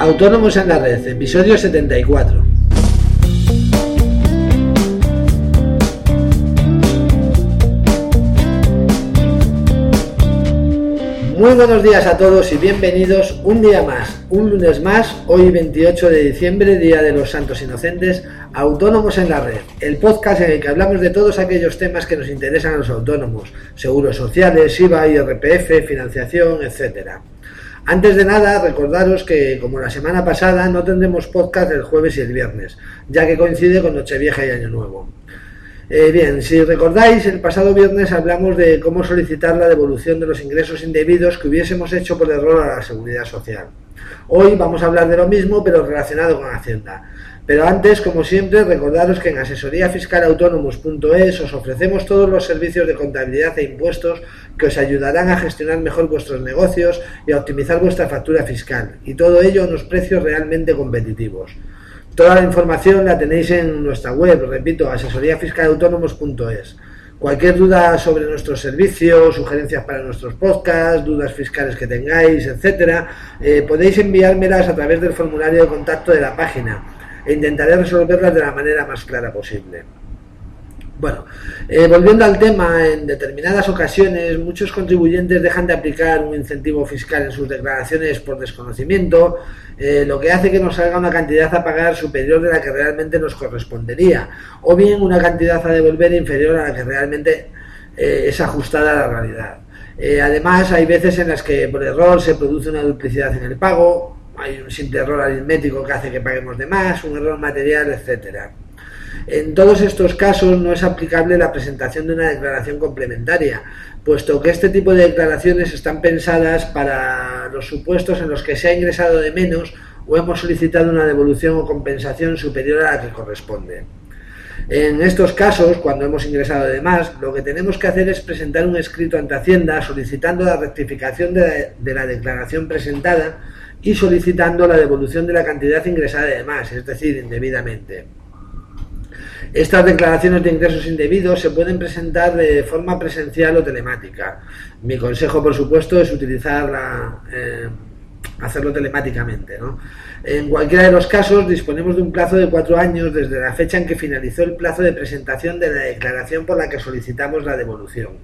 Autónomos en la Red, episodio 74. Muy buenos días a todos y bienvenidos un día más, un lunes más, hoy 28 de diciembre, Día de los Santos Inocentes, Autónomos en la Red, el podcast en el que hablamos de todos aquellos temas que nos interesan a los autónomos, seguros sociales, IVA, IRPF, financiación, etcétera. Antes de nada, recordaros que, como la semana pasada, no tendremos podcast el jueves y el viernes, ya que coincide con Nochevieja y Año Nuevo. Eh, bien, si recordáis, el pasado viernes hablamos de cómo solicitar la devolución de los ingresos indebidos que hubiésemos hecho por error a la seguridad social. Hoy vamos a hablar de lo mismo, pero relacionado con Hacienda. Pero antes, como siempre, recordaros que en asesoríafiscalautónomos.es os ofrecemos todos los servicios de contabilidad e impuestos que os ayudarán a gestionar mejor vuestros negocios y a optimizar vuestra factura fiscal, y todo ello a unos precios realmente competitivos. Toda la información la tenéis en nuestra web, repito, asesoríafiscalautónomos.es. Cualquier duda sobre nuestros servicios, sugerencias para nuestros podcasts, dudas fiscales que tengáis, etcétera, eh, podéis enviármelas a través del formulario de contacto de la página e intentaré resolverlas de la manera más clara posible. Bueno, eh, volviendo al tema, en determinadas ocasiones muchos contribuyentes dejan de aplicar un incentivo fiscal en sus declaraciones por desconocimiento, eh, lo que hace que nos salga una cantidad a pagar superior de la que realmente nos correspondería, o bien una cantidad a devolver inferior a la que realmente eh, es ajustada a la realidad. además, hay veces en las que por error se produce una duplicidad en el pago, hay un simple error aritmético que hace que paguemos de más, un error material, etcétera. En todos estos casos no es aplicable la presentación de una declaración complementaria, puesto que este tipo de declaraciones están pensadas para los supuestos en los que se ha ingresado de menos o hemos solicitado una devolución o compensación superior a la que corresponde. En estos casos, cuando hemos ingresado de más, lo que tenemos que hacer es presentar un escrito ante Hacienda solicitando la rectificación de la, declaración presentada y solicitando la devolución de la cantidad ingresada de más, es decir, indebidamente. Estas declaraciones de ingresos indebidos se pueden presentar de forma presencial o telemática. Mi consejo, por supuesto, es utilizarla, eh, hacerlo telemáticamente. En cualquiera de los casos, disponemos de un plazo de cuatro años desde la fecha en que finalizó el plazo de presentación de la declaración por la que solicitamos la devolución.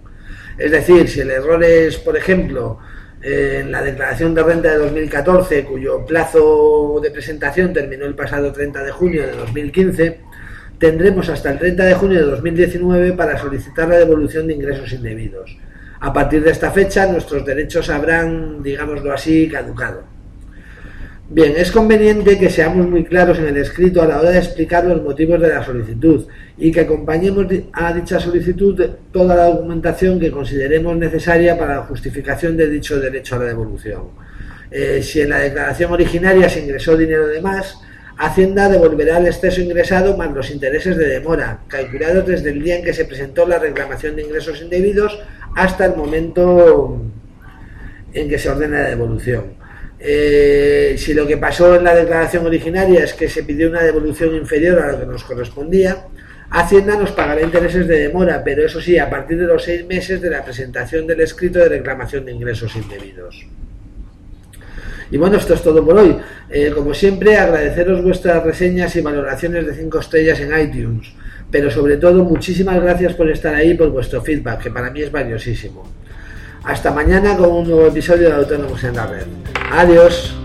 Es decir, si el error es, por ejemplo, en la declaración de renta de 2014, cuyo plazo de presentación terminó el pasado 30 de junio de 2015, tendremos hasta el 30 de junio de 2019 para solicitar la devolución de ingresos indebidos. A partir de esta fecha, nuestros derechos habrán, digámoslo así, caducado. Bien, es conveniente que seamos muy claros en el escrito a la hora de explicar los motivos de la solicitud y que acompañemos a dicha solicitud toda la documentación que consideremos necesaria para la justificación de dicho derecho a la devolución. Eh, si en la declaración originaria se ingresó dinero de más, Hacienda devolverá el exceso ingresado más los intereses de demora, calculados desde el día en que se presentó la reclamación de ingresos indebidos hasta el momento en que se ordena la devolución. Eh, si lo que pasó en la declaración originaria es que se pidió una devolución inferior a lo que nos correspondía, Hacienda nos pagará intereses de demora, pero eso sí, a partir de los seis meses de la presentación del escrito de reclamación de ingresos indebidos. Y bueno, esto es todo por hoy. Eh, como siempre, agradeceros vuestras reseñas y valoraciones de 5 estrellas en iTunes. Pero sobre todo, muchísimas gracias por estar ahí y por vuestro feedback, que para mí es valiosísimo. Hasta mañana con un nuevo episodio de Autónomos en la Red. Adiós.